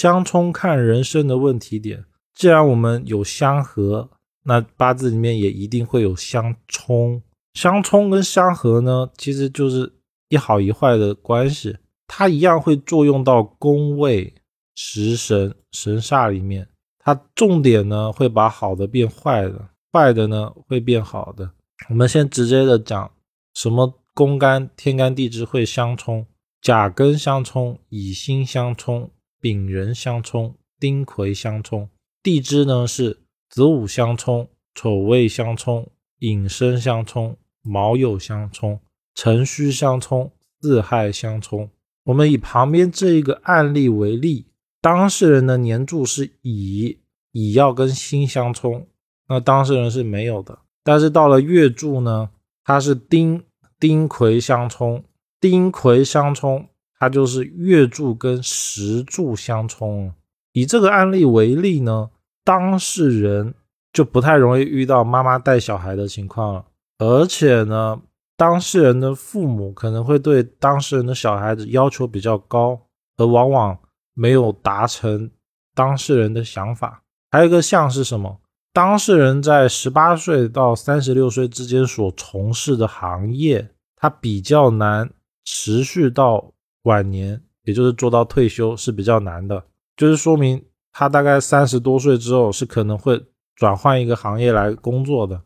相冲看人生的问题点。既然我们有相合，那八字里面也一定会有相冲。相冲跟相合呢，其实就是一好一坏的关系，它一样会作用到宫位、食神、神煞里面。它重点呢会把好的变坏的，坏的呢会变好的。我们先直接的讲什么宫干、天干地支会相冲。甲庚相冲，乙辛相冲，丙壬相冲，丁癸相冲。地支呢是子午相冲，丑未相冲，寅申相冲，卯酉相冲，辰戌相冲，巳亥相冲。我们以旁边这一个案例为例，当事人的年柱是乙，乙要跟辛相冲，那当事人是没有的。但是到了月柱呢，它是丁，丁癸相冲。丁癸相冲，它就是月柱跟时柱相冲。以这个案例为例呢，当事人就不太容易遇到妈妈带小孩的情况了。而且呢，当事人的父母可能会对当事人的小孩子要求比较高，而往往没有达成当事人的想法。还有一个像是什么？当事人在十八岁到三十六岁之间所从事的行业，他比较难。持续到晚年，也就是做到退休是比较难的，就是说明他大概三十多岁之后是可能会转换一个行业来工作的。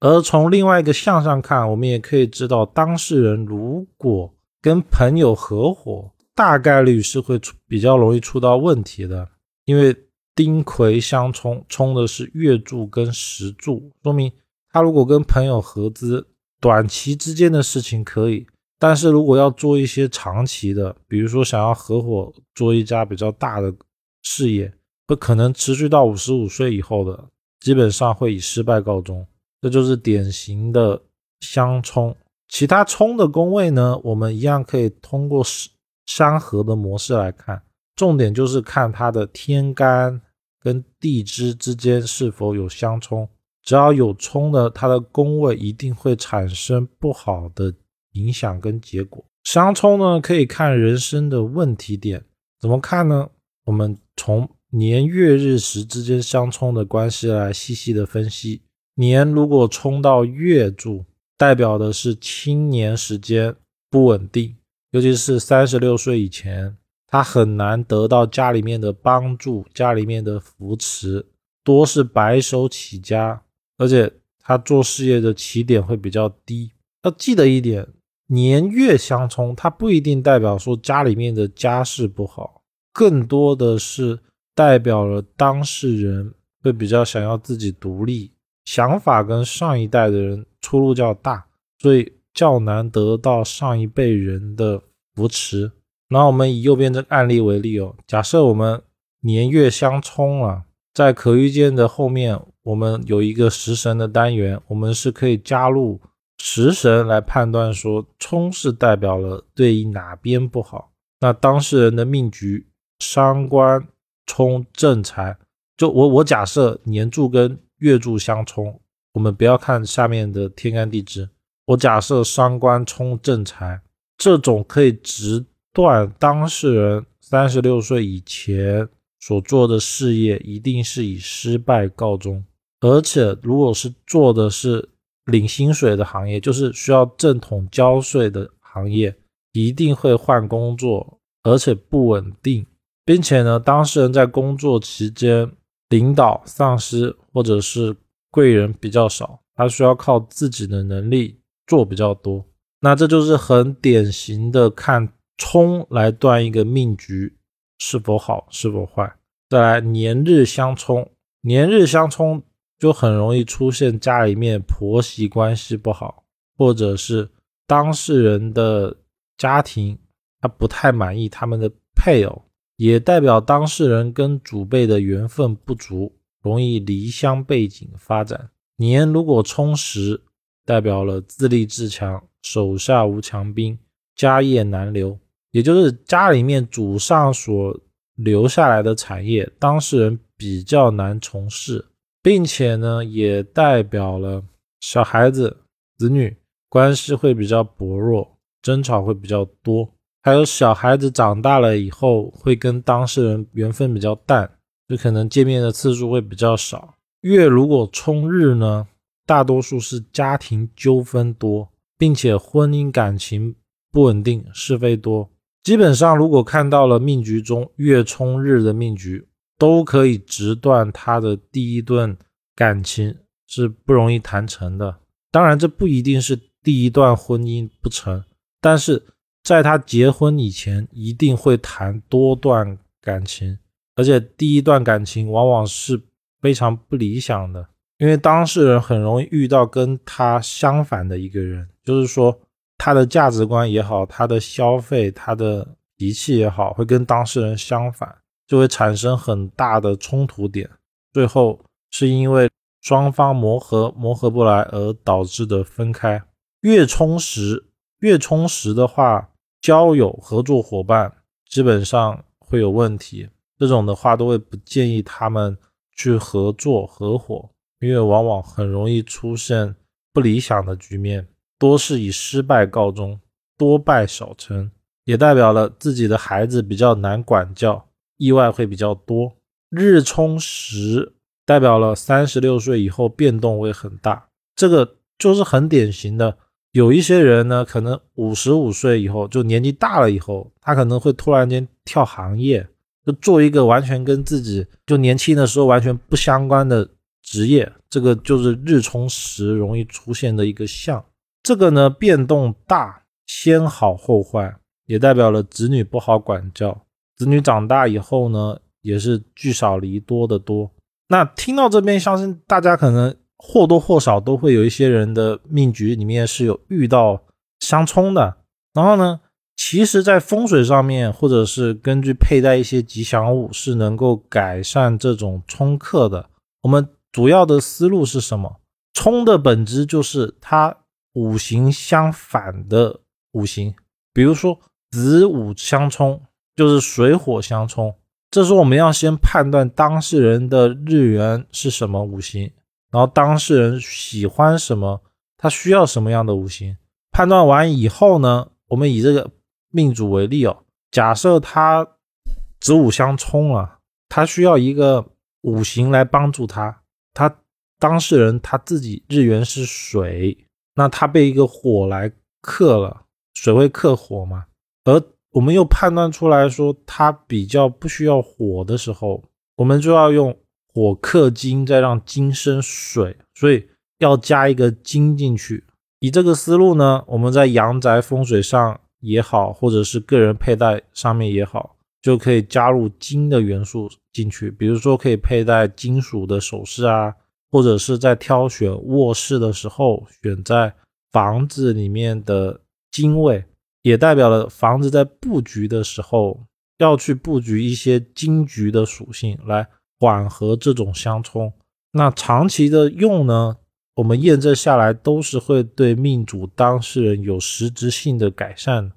而从另外一个向上看，我们也可以知道，当事人如果跟朋友合伙，大概率是会出比较容易出到问题的，因为丁癸相冲，冲的是月柱跟时柱，说明他如果跟朋友合资，短期之间的事情可以。但是如果要做一些长期的，比如说想要合伙做一家比较大的事业，不可能持续到五十五岁以后的，基本上会以失败告终。这就是典型的相冲。其他冲的宫位呢，我们一样可以通过相合的模式来看，重点就是看它的天干跟地支之间是否有相冲。只要有冲的，它的宫位一定会产生不好的。影响跟结果相冲呢，可以看人生的问题点，怎么看呢？我们从年月日时之间相冲的关系来细细的分析。年如果冲到月柱，代表的是青年时间不稳定，尤其是三十六岁以前，他很难得到家里面的帮助，家里面的扶持，多是白手起家，而且他做事业的起点会比较低。要记得一点。年月相冲，它不一定代表说家里面的家世不好，更多的是代表了当事人会比较想要自己独立，想法跟上一代的人出入较大，所以较难得到上一辈人的扶持。那我们以右边这个案例为例哦，假设我们年月相冲了，在可预见的后面，我们有一个食神的单元，我们是可以加入。食神来判断说冲是代表了对应哪边不好，那当事人的命局伤官冲正财，就我我假设年柱跟月柱相冲，我们不要看下面的天干地支，我假设伤官冲正财，这种可以直断当事人三十六岁以前所做的事业一定是以失败告终，而且如果是做的是。领薪水的行业就是需要正统交税的行业，一定会换工作，而且不稳定，并且呢，当事人在工作期间，领导、上司或者是贵人比较少，他需要靠自己的能力做比较多。那这就是很典型的看冲来断一个命局是否好是否坏。再来年日相冲，年日相冲。就很容易出现家里面婆媳关系不好，或者是当事人的家庭他不太满意他们的配偶，也代表当事人跟祖辈的缘分不足，容易离乡背井发展。年如果充实，代表了自立自强，手下无强兵，家业难留，也就是家里面祖上所留下来的产业，当事人比较难从事。并且呢，也代表了小孩子、子女关系会比较薄弱，争吵会比较多。还有小孩子长大了以后会跟当事人缘分比较淡，就可能见面的次数会比较少。月如果冲日呢，大多数是家庭纠纷多，并且婚姻感情不稳定，是非多。基本上，如果看到了命局中月冲日的命局，都可以直断他的第一段感情是不容易谈成的。当然，这不一定是第一段婚姻不成，但是。在他结婚以前，一定会谈多段感情，而且第一段感情往往是非常不理想的，因为当事人很容易遇到跟他相反的一个人，就是说他的价值观也好，他的消费、他的脾气也好，会跟当事人相反，就会产生很大的冲突点，最后是因为双方磨合磨合不来而导致的分开。越充实，越充实的话。交友合作伙伴基本上会有问题，这种的话都会不建议他们去合作合伙，因为往往很容易出现不理想的局面，多是以失败告终，多败少成，也代表了自己的孩子比较难管教，意外会比较多。日冲时代表了三十六岁以后变动会很大，这个就是很典型的。有一些人呢，可能五十五岁以后，就年纪大了以后，他可能会突然间跳行业，就做一个完全跟自己就年轻的时候完全不相关的职业。这个就是日冲时容易出现的一个象。这个呢变动大，先好后坏，也代表了子女不好管教。子女长大以后呢，也是聚少离多的多。那听到这边，相信大家可能。或多或少都会有一些人的命局里面是有遇到相冲的，然后呢，其实，在风水上面，或者是根据佩戴一些吉祥物，是能够改善这种冲克的。我们主要的思路是什么？冲的本质就是它五行相反的五行，比如说子午相冲，就是水火相冲。这时候我们要先判断当事人的日元是什么五行。然后当事人喜欢什么，他需要什么样的五行？判断完以后呢，我们以这个命主为例哦，假设他子午相冲了，他需要一个五行来帮助他。他当事人他自己日元是水，那他被一个火来克了，水会克火嘛？而我们又判断出来说它比较不需要火的时候，我们就要用。火克金，再让金生水，所以要加一个金进去。以这个思路呢，我们在阳宅风水上也好，或者是个人佩戴上面也好，就可以加入金的元素进去。比如说，可以佩戴金属的首饰啊，或者是在挑选卧室的时候，选在房子里面的金位，也代表了房子在布局的时候要去布局一些金局的属性来。缓和这种相冲，那长期的用呢？我们验证下来都是会对命主当事人有实质性的改善。